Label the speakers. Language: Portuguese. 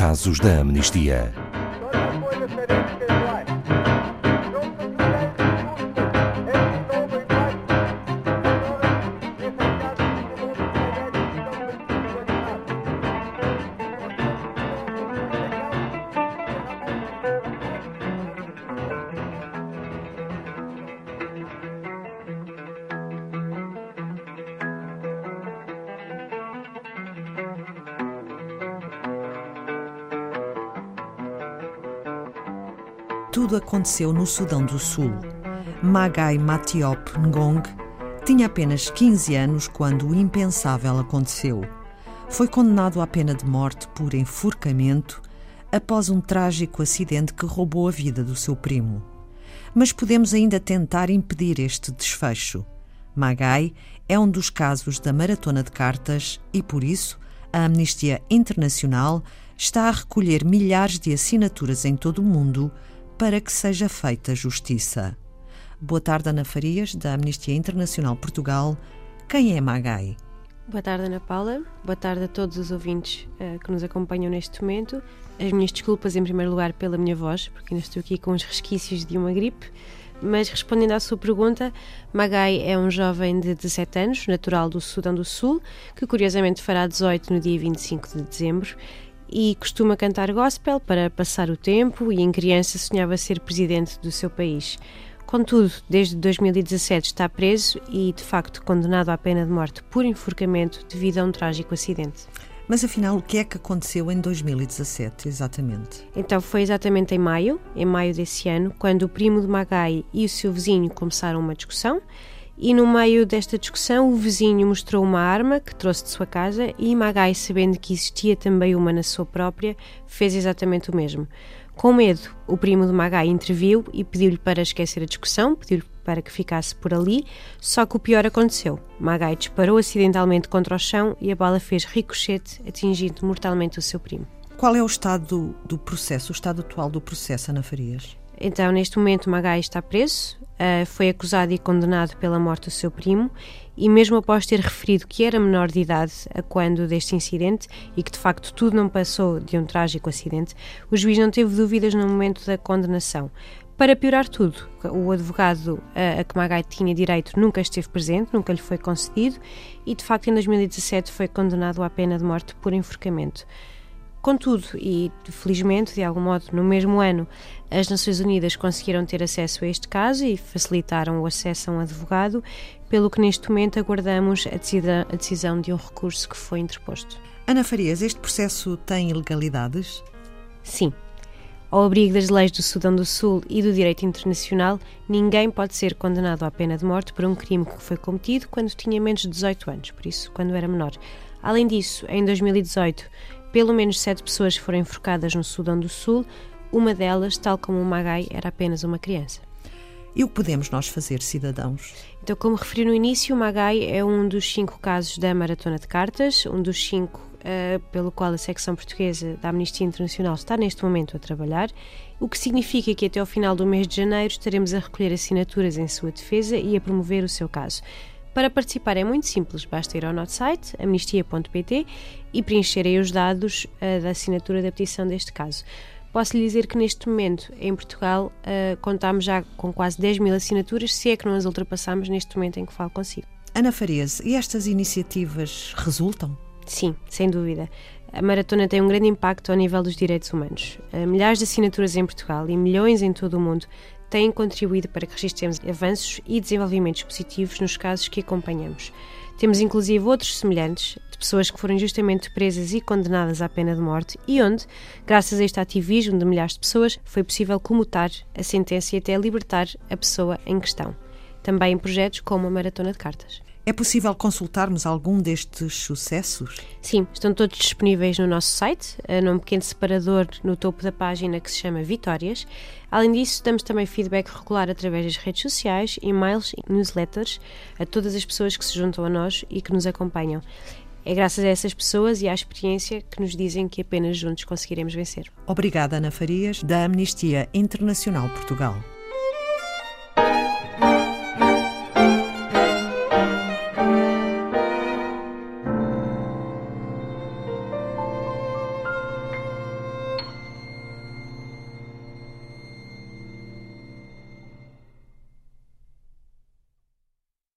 Speaker 1: casos da amnistia.
Speaker 2: Tudo aconteceu no Sudão do Sul. Magai Matiop Ngong tinha apenas 15 anos quando o impensável aconteceu. Foi condenado à pena de morte por enforcamento após um trágico acidente que roubou a vida do seu primo. Mas podemos ainda tentar impedir este desfecho. Magai é um dos casos da maratona de cartas e, por isso, a Amnistia Internacional está a recolher milhares de assinaturas em todo o mundo para que seja feita justiça. Boa tarde, Ana Farias, da Amnistia Internacional Portugal. Quem é Magai?
Speaker 3: Boa tarde, Ana Paula. Boa tarde a todos os ouvintes uh, que nos acompanham neste momento. As minhas desculpas, em primeiro lugar, pela minha voz, porque ainda estou aqui com os resquícios de uma gripe. Mas respondendo à sua pergunta, Magai é um jovem de 17 anos, natural do Sudão do Sul, que curiosamente fará 18 no dia 25 de dezembro e costuma cantar gospel para passar o tempo e em criança sonhava ser presidente do seu país. Contudo, desde 2017 está preso e, de facto, condenado à pena de morte por enforcamento devido a um trágico acidente.
Speaker 2: Mas afinal, o que é que aconteceu em 2017, exatamente?
Speaker 3: Então, foi exatamente em maio, em maio desse ano, quando o primo de Magai e o seu vizinho começaram uma discussão e no meio desta discussão, o vizinho mostrou uma arma que trouxe de sua casa e Magai, sabendo que existia também uma na sua própria, fez exatamente o mesmo. Com medo, o primo de Magai interviu e pediu-lhe para esquecer a discussão, pediu-lhe para que ficasse por ali, só que o pior aconteceu. Magai disparou acidentalmente contra o chão e a bala fez ricochete, atingindo mortalmente o seu primo.
Speaker 2: Qual é o estado do, processo, o estado atual do processo, Ana Farias?
Speaker 3: Então, neste momento, Magai está preso, uh, foi acusado e condenado pela morte do seu primo, e mesmo após ter referido que era menor de idade a quando deste incidente e que de facto tudo não passou de um trágico acidente, o juiz não teve dúvidas no momento da condenação. Para piorar tudo, o advogado a, a que Magai tinha direito nunca esteve presente, nunca lhe foi concedido e, de facto, em 2017 foi condenado à pena de morte por enforcamento. Contudo, e felizmente, de algum modo, no mesmo ano, as Nações Unidas conseguiram ter acesso a este caso e facilitaram o acesso a um advogado, pelo que neste momento aguardamos a decisão, de um recurso que foi interposto.
Speaker 2: Ana Farias, este processo tem ilegalidades?
Speaker 3: Sim. Ao abrigo das leis do Sudão do Sul e do direito internacional, ninguém pode ser condenado à pena de morte por um crime que foi cometido quando tinha menos de 18 anos, por isso, quando era menor. Além disso, em 2018, pelo menos sete pessoas foram enforcadas no Sudão do Sul, uma delas, tal como o Magai, era apenas uma criança.
Speaker 2: E o que podemos nós fazer, cidadãos?
Speaker 3: Então, como referi no início, o Magai é um dos cinco casos da Maratona de Cartas, um dos cinco uh, pelo qual a secção portuguesa da Amnistia Internacional está neste momento a trabalhar, o que significa que até ao final do mês de janeiro estaremos a recolher assinaturas em sua defesa e a promover o seu caso. Para participar é muito simples, basta ir ao nosso site, amnistia.pt, e preencher aí os dados uh, da assinatura da petição deste caso. Posso lhe dizer que neste momento, em Portugal, uh, contamos já com quase 10 mil assinaturas, se é que não as ultrapassamos neste momento em que falo consigo.
Speaker 2: Ana Farias, e estas iniciativas resultam?
Speaker 3: Sim, sem dúvida. A maratona tem um grande impacto ao nível dos direitos humanos. Uh, milhares de assinaturas em Portugal e milhões em todo o mundo têm contribuído para que registremos avanços e desenvolvimentos positivos nos casos que acompanhamos. Temos inclusive outros semelhantes, de pessoas que foram justamente presas e condenadas à pena de morte, e onde, graças a este ativismo de milhares de pessoas, foi possível comutar a sentença e até libertar a pessoa em questão. Também em projetos como a Maratona de Cartas.
Speaker 2: É possível consultarmos algum destes sucessos?
Speaker 3: Sim, estão todos disponíveis no nosso site, eh, num pequeno separador no topo da página que se chama Vitórias. Além disso, damos também feedback regular através das redes sociais, e-mails e newsletters a todas as pessoas que se juntam a nós e que nos acompanham. É graças a essas pessoas e à experiência que nos dizem que apenas juntos conseguiremos vencer.
Speaker 2: Obrigada, Ana Farias, da Amnistia Internacional Portugal.